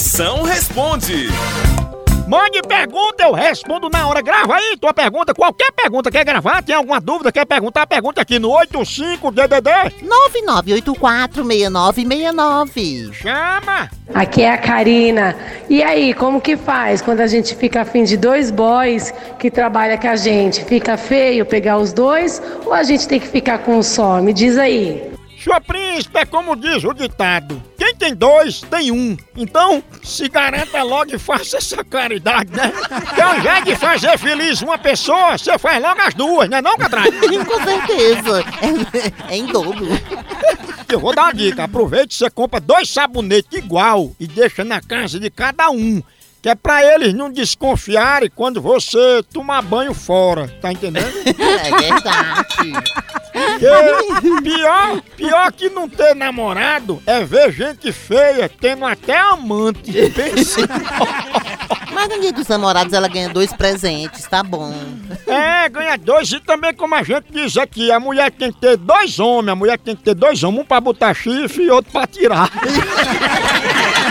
Moção responde. Mande pergunta, eu respondo na hora. Grava aí tua pergunta, qualquer pergunta. Quer gravar? Tem alguma dúvida? Quer perguntar? Pergunta aqui no 85DDD. 99846969. Chama! Aqui é a Karina. E aí, como que faz quando a gente fica afim de dois boys que trabalham com a gente? Fica feio pegar os dois ou a gente tem que ficar com um só? Me diz aí. Sua príncipe é como diz o ditado: tem dois, tem um. Então, se garanta logo e faça essa caridade, né? Que ao invés de fazer feliz uma pessoa, você faz logo as duas, né, não, Catraia? Com certeza. É, é em dobro. Eu vou dar uma dica: aproveite e você compra dois sabonetes igual e deixa na casa de cada um. Que é pra eles não desconfiarem quando você tomar banho fora, tá entendendo? É verdade. Porque pior, pior que não ter namorado é ver gente feia tendo até amante. Mas no dia dos namorados ela ganha dois presentes, tá bom. É, ganha dois e também como a gente diz aqui, a mulher tem que ter dois homens, a mulher tem que ter dois homens, um pra botar chifre e outro pra tirar.